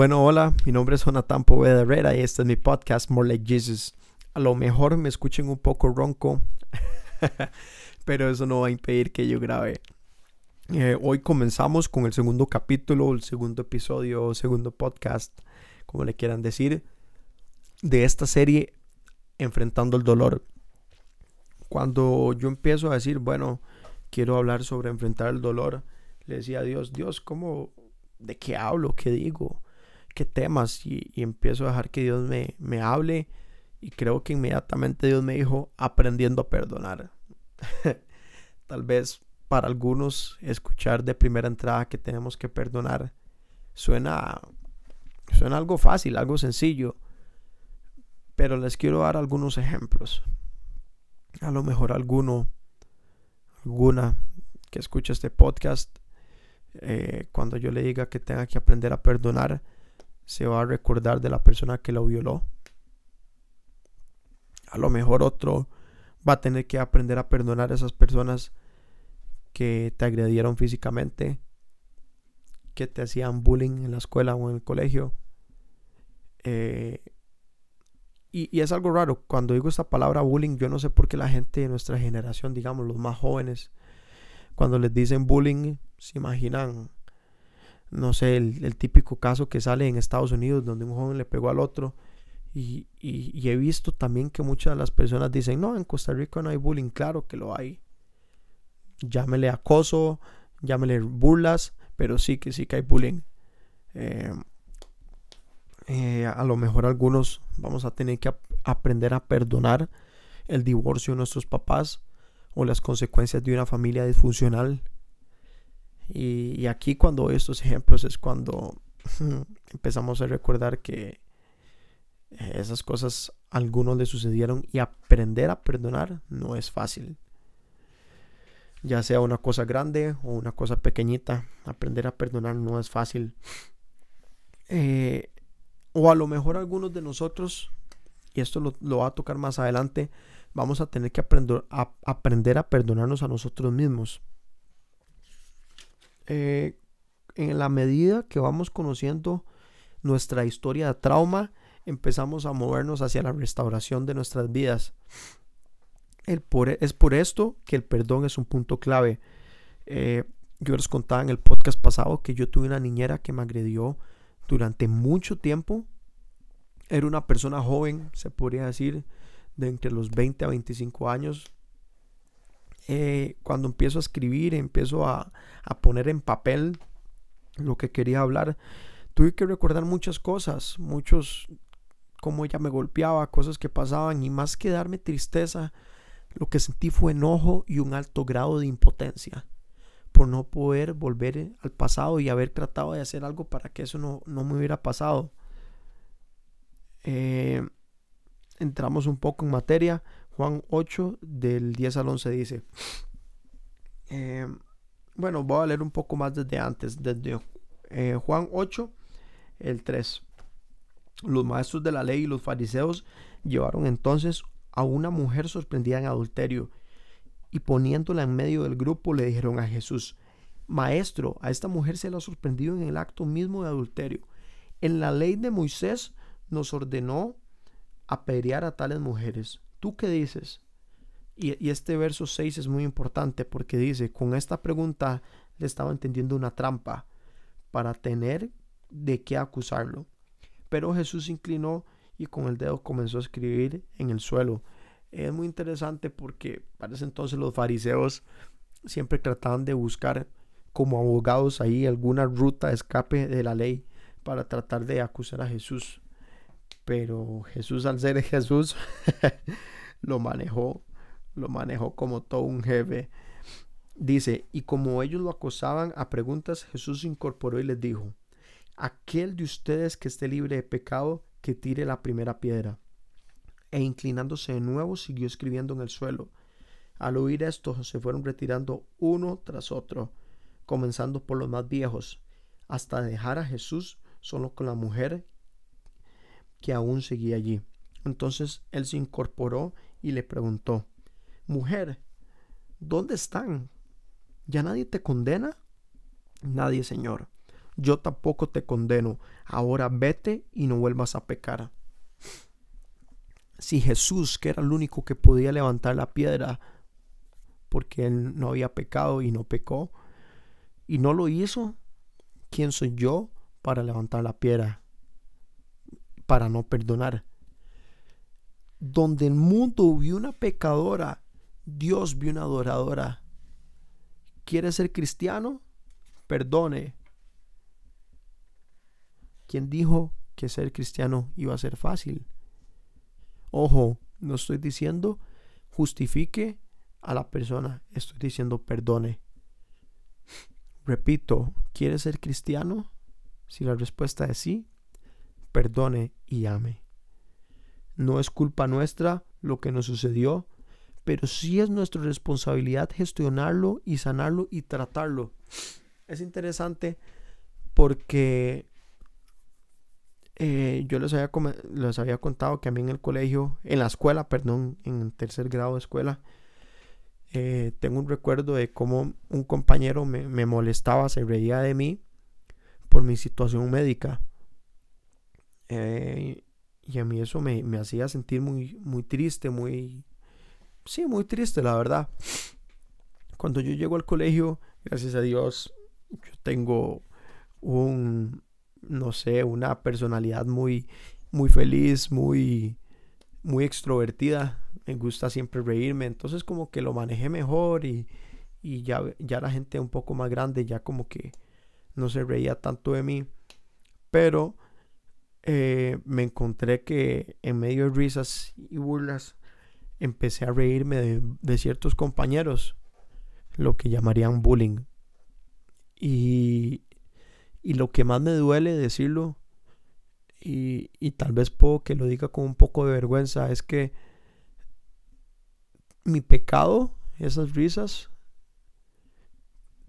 Bueno, hola, mi nombre es Jonathan Poveda Herrera y este es mi podcast More Like Jesus. A lo mejor me escuchen un poco ronco, pero eso no va a impedir que yo grabe. Eh, hoy comenzamos con el segundo capítulo, el segundo episodio, segundo podcast, como le quieran decir, de esta serie Enfrentando el Dolor. Cuando yo empiezo a decir, bueno, quiero hablar sobre enfrentar el dolor, le decía a Dios, Dios, ¿cómo, de qué hablo? ¿Qué digo? ¿Qué temas? Y, empiezo a dejar que Dios me, me hable y creo que inmediatamente Dios me dijo, aprendiendo a perdonar. Tal vez para algunos escuchar de primera entrada que tenemos que perdonar suena, suena algo fácil, algo sencillo, pero les quiero dar algunos ejemplos. A lo mejor alguno, alguna que escuche este podcast, eh, cuando yo le diga que tenga que aprender a perdonar, se va a recordar de la persona que lo violó. A lo mejor otro va a tener que aprender a perdonar a esas personas que te agredieron físicamente, que te hacían bullying en la escuela o en el colegio. Eh, y, es algo raro, cuando digo esta palabra bullying, yo no sé por qué la gente de nuestra generación, digamos, los más jóvenes, cuando les dicen bullying, se imaginan, no sé, el, típico caso que sale en Estados Unidos donde un joven le pegó al otro. Y, y, he visto también que muchas de las personas dicen, no, en Costa Rica no hay bullying, claro que lo hay. Llámele acoso, llámele burlas, pero sí que sí que hay bullying. Eh, eh, a lo mejor algunos vamos a tener que aprender a perdonar el divorcio de nuestros papás o las consecuencias de una familia disfuncional. Y, aquí cuando estos ejemplos es cuando empezamos a recordar que esas cosas algunos le sucedieron y aprender a perdonar no es fácil. Ya sea una cosa grande o una cosa pequeñita, aprender a perdonar no es fácil. Eh, o a lo mejor algunos de nosotros, y esto lo, va a tocar más adelante, vamos a tener que aprender a, aprender a perdonarnos a nosotros mismos. Eh, en la medida que vamos conociendo nuestra historia de trauma, empezamos a movernos hacia la restauración de nuestras vidas. El es por esto que el perdón es un punto clave. Eh, yo les contaba en el podcast pasado que yo tuve una niñera que me agredió durante mucho tiempo. Era una persona joven, se podría decir, de entre los 20 a 25 años. Eh, cuando empiezo a escribir, empiezo a, poner en papel lo que quería hablar, tuve que recordar muchas cosas, muchos, cómo ella me golpeaba, cosas que pasaban, y más que darme tristeza, lo que sentí fue enojo y un alto grado de impotencia por no poder volver al pasado y haber tratado de hacer algo para que eso no, me hubiera pasado. Eh, entramos un poco en materia. Juan 8 del 10 al 11 dice, eh, bueno, voy a leer un poco más desde antes, desde eh, Juan 8, el 3. Los maestros de la ley y los fariseos llevaron entonces a una mujer sorprendida en adulterio y poniéndola en medio del grupo le dijeron a Jesús, Maestro, a esta mujer se la ha sorprendido en el acto mismo de adulterio. En la ley de Moisés nos ordenó apedrear a tales mujeres. ¿Tú qué dices? Y, este verso 6 es muy importante porque dice, con esta pregunta le estaba entendiendo una trampa para tener de qué acusarlo. Pero Jesús se inclinó y con el dedo comenzó a escribir en el suelo es muy interesante porque para ese entonces los fariseos siempre trataban de buscar como abogados ahí alguna ruta de escape de la ley para tratar de acusar a Jesús. Pero Jesús al ser Jesús lo manejó, lo manejó como todo un jefe. Dice, y como ellos lo acosaban a preguntas, Jesús se incorporó y les dijo, aquel de ustedes que esté libre de pecado, que tire la primera piedra e inclinándose de nuevo siguió escribiendo en el suelo. Al oír esto se fueron retirando uno tras otro, comenzando por los más viejos, hasta dejar a Jesús solo con la mujer que aún seguía allí. Entonces él se incorporó y le preguntó, Mujer, ¿dónde están? ¿Ya nadie te condena? Nadie, Señor. yo tampoco te condeno. Ahora vete y no vuelvas a pecar. Si Jesús, que era el único que podía levantar la piedra, porque él no había pecado y no pecó, y no lo hizo, ¿quién soy yo para levantar la piedra? Para no perdonar. Donde el mundo vio una pecadora, Dios vio una adoradora. ¿Quiere ser cristiano? Perdone. ¿Quién dijo que ser cristiano iba a ser fácil? Ojo, no estoy diciendo justifique a la persona, estoy diciendo perdone. Repito, ¿quiere ser cristiano? Si la respuesta es sí, perdone y ame. No es culpa nuestra lo que nos sucedió, pero sí es nuestra responsabilidad gestionarlo y sanarlo y tratarlo. Es interesante porque eh, yo les había, les había contado que a mí en el colegio, en la escuela, perdón, en tercer grado de escuela, eh, tengo un recuerdo de cómo un compañero me, molestaba, se reía de mí por mi situación médica. Eh, y a mí eso me, me, hacía sentir muy, muy triste, muy... Sí, muy triste, la verdad. Cuando yo llego al colegio, gracias a Dios, yo tengo un, no sé, una personalidad muy, muy feliz, muy, muy extrovertida. Me gusta siempre reírme. Entonces como que lo manejé mejor y, y ya, ya la gente un poco más grande ya como que no se reía tanto de mí. Pero eh, me encontré que en medio de risas y burlas empecé a reírme de, ciertos compañeros, lo que llamarían bullying. Y, y lo que más me duele decirlo, y, tal vez puedo que lo diga con un poco de vergüenza, es que mi pecado, esas risas,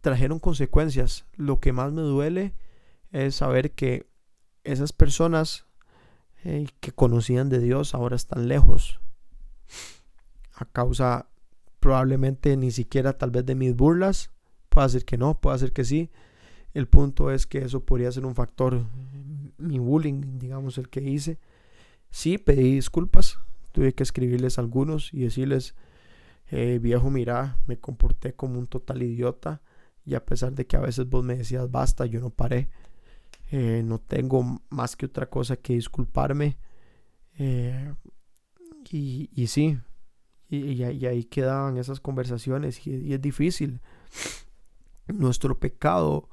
trajeron consecuencias. Lo que más me duele es saber que esas personas eh, que conocían de Dios ahora están lejos. A causa probablemente ni siquiera tal vez de mis burlas. Puede ser que no, puede ser que sí. El punto es que eso podría ser un factor, mi bullying, digamos, el que hice. Sí, pedí disculpas, tuve que escribirles algunos y decirles, eh, viejo, mira, me comporté como un total idiota y a pesar de que a veces vos me decías, basta, yo no paré. Eh, no tengo más que otra cosa que disculparme. Eh, y, sí, y, ahí quedaban esas conversaciones y es difícil. Nuestro pecado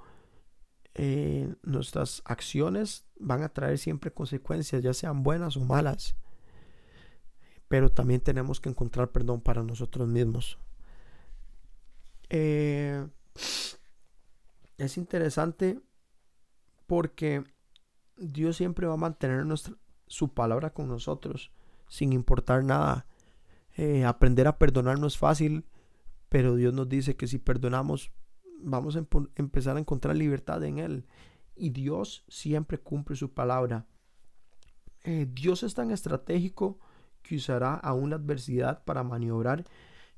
eh, nuestras acciones van a traer siempre consecuencias, ya sean buenas o malas. Pero también tenemos que encontrar perdón para nosotros mismos. Es interesante porque Dios siempre va a mantener nuestra, su palabra con nosotros sin importar nada. Eh, aprender a perdonar no es fácil, pero Dios nos dice que si perdonamos vamos a empezar a encontrar libertad en Él. Y Dios siempre cumple su palabra. Eh, Dios es tan estratégico que usará a una adversidad para maniobrar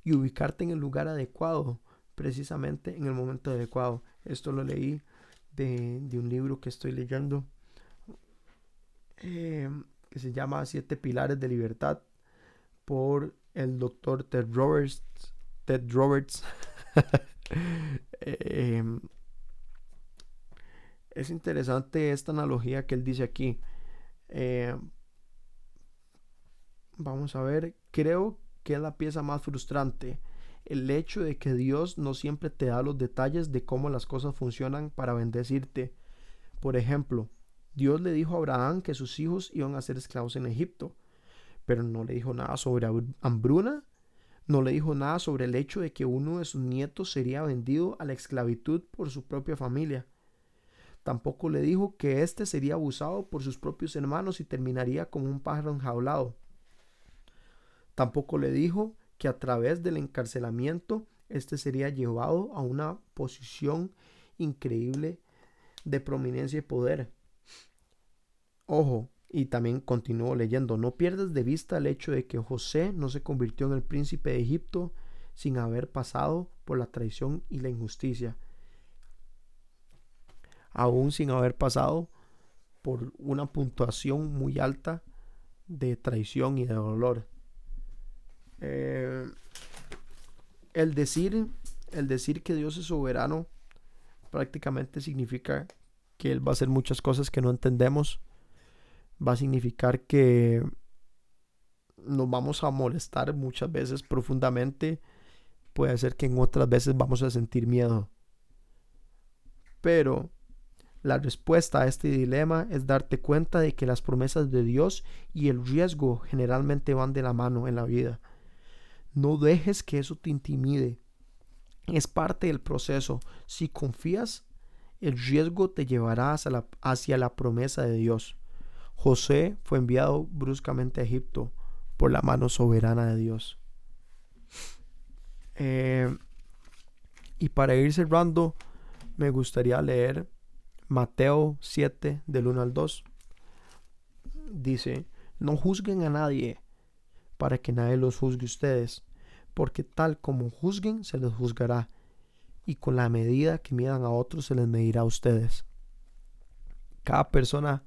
y ubicarte en el lugar adecuado, precisamente en el momento adecuado. Esto lo leí de, un libro que estoy leyendo eh, que se llama Siete Pilares de Libertad por el doctor Ted Roberts. Ted Roberts. Em, es interesante esta analogía que él dice aquí. Em, vamos a ver, creo que es la pieza más frustrante. El hecho de que Dios no siempre te da los detalles de cómo las cosas funcionan para bendecirte. Por ejemplo, Dios le dijo a Abraham que sus hijos iban a ser esclavos en Egipto, pero no le dijo nada sobre hambruna no le dijo nada sobre el hecho de que uno de sus nietos sería vendido a la esclavitud por su propia familia. Tampoco le dijo que éste sería abusado por sus propios hermanos y terminaría como un pájaro enjaulado. Tampoco le dijo que a través del encarcelamiento éste sería llevado a una posición increíble de prominencia y poder. Ojo, y también continuó leyendo, no pierdas de vista el hecho de que José no se convirtió en el príncipe de Egipto sin haber pasado por la traición y la injusticia. aún sin haber pasado por una puntuación muy alta de traición y de dolor. Eh, el decir, el decir que Dios es soberano prácticamente significa que Él va a hacer muchas cosas que no entendemos. Va a significar que nos vamos a molestar muchas veces profundamente. Puede ser que en otras veces vamos a sentir miedo. Pero la respuesta a este dilema es darte cuenta de que las promesas de Dios y el riesgo generalmente van de la mano en la vida. No dejes que eso te intimide. Es parte del proceso. Si confías, el riesgo te llevará hacia la, hacia la promesa de Dios. José fue enviado bruscamente a Egipto por la mano soberana de Dios. Eh, y para ir cerrando, me gustaría leer Mateo 7 del 1 al 2. Dice, no juzguen a nadie para que nadie los juzgue ustedes, porque tal como juzguen se les juzgará, y con la medida que midan a otros se les medirá a ustedes. Cada persona,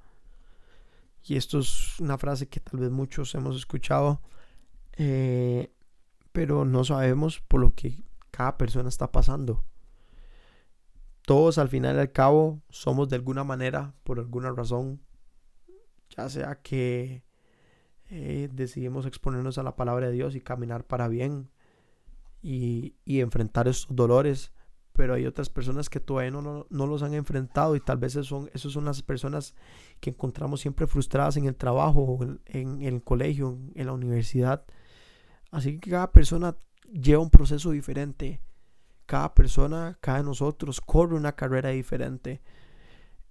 y esto es una frase que tal vez muchos hemos escuchado, eh, pero no sabemos por lo que cada persona está pasando. Todos al final y al cabo somos de alguna manera, por alguna razón, ya sea que eh, decidimos exponernos a la palabra de Dios y caminar para bien y, enfrentar estos dolores, pero hay otras personas que todavía no, los han enfrentado y tal vez esos son, esos son las personas que encontramos siempre frustradas en el trabajo, en, en el colegio, en la universidad. Así que cada persona lleva un proceso diferente cada persona, cada nosotros corre una carrera diferente.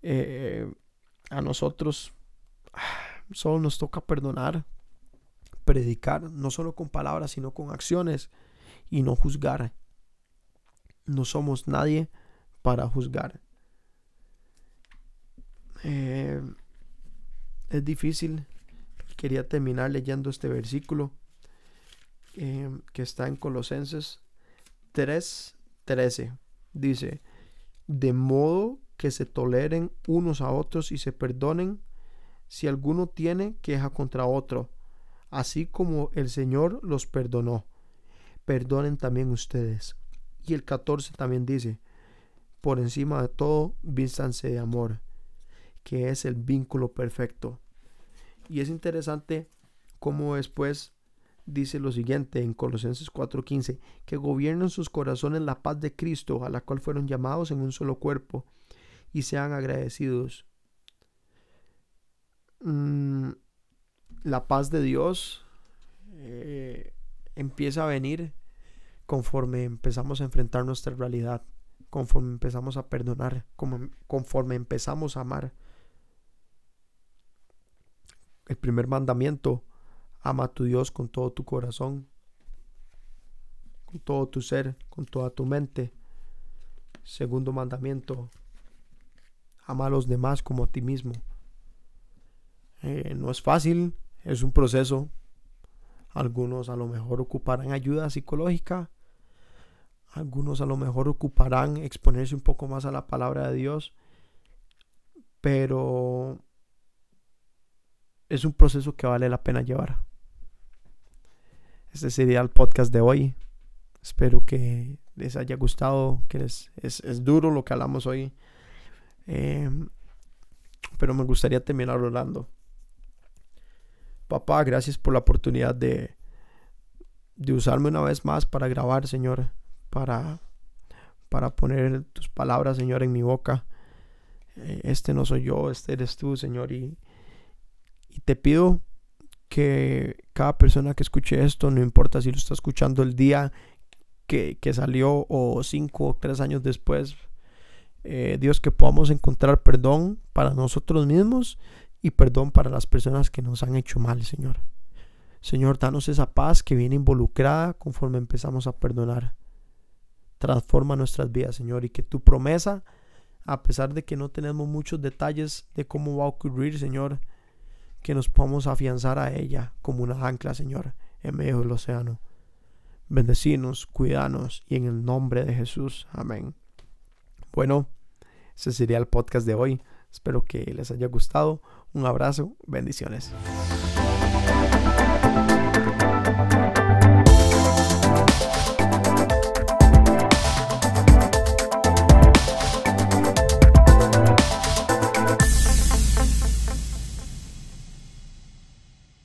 Eh, a nosotros solo nos toca perdonar, predicar, no solo con palabras, sino con acciones y no juzgar. No somos nadie para juzgar. Eh, es difícil. Quería terminar leyendo este versículo eh, que está en Colosenses 3, 13 dice, de modo que se toleren unos a otros y se perdonen si alguno tiene queja contra otro, así como el Señor los perdonó. Perdonen también ustedes. Y el 14 también dice, por encima de todo, vístanse de amor, que es el vínculo perfecto. Y es interesante cómo después dice lo siguiente en Colosenses 4:15, que gobiernen sus corazones la paz de Cristo, a la cual fueron llamados en un solo cuerpo, y sean agradecidos. Mm, la paz de Dios eh, empieza a venir conforme empezamos a enfrentar nuestra realidad, conforme empezamos a perdonar, conforme empezamos a amar. El primer mandamiento Ama a tu Dios con todo tu corazón, con todo tu ser, con toda tu mente. Segundo mandamiento, ama a los demás como a ti mismo. Eh, no es fácil, es un proceso. Algunos a lo mejor ocuparán ayuda psicológica. Algunos a lo mejor ocuparán exponerse un poco más a la palabra de Dios. Pero es un proceso que vale la pena llevar. Este sería el podcast de hoy. Espero que les haya gustado, que es, duro lo que hablamos hoy. Em, pero me gustaría terminar orando. Papá, gracias por la oportunidad de, de usarme una vez más para grabar, Señor, para, para poner tus palabras, Señor, en mi boca. Eh, este no soy yo, este eres tú, Señor, y, te pido que cada persona que escuche esto, no importa si lo está escuchando el día que, salió o cinco o tres años después, eh, Dios, que podamos encontrar perdón para nosotros mismos y perdón para las personas que nos han hecho mal, Señor. Señor, danos esa paz que viene involucrada conforme empezamos a perdonar. Transforma nuestras vidas, Señor, y que tu promesa, a pesar de que no tenemos muchos detalles de cómo va a ocurrir, Señor, que nos podamos afianzar a ella como una ancla, Señor, en medio del océano. Bendecinos, cuidanos y en el nombre de Jesús. Amén. Bueno, ese sería el podcast de hoy. Espero que les haya gustado. Un abrazo, bendiciones.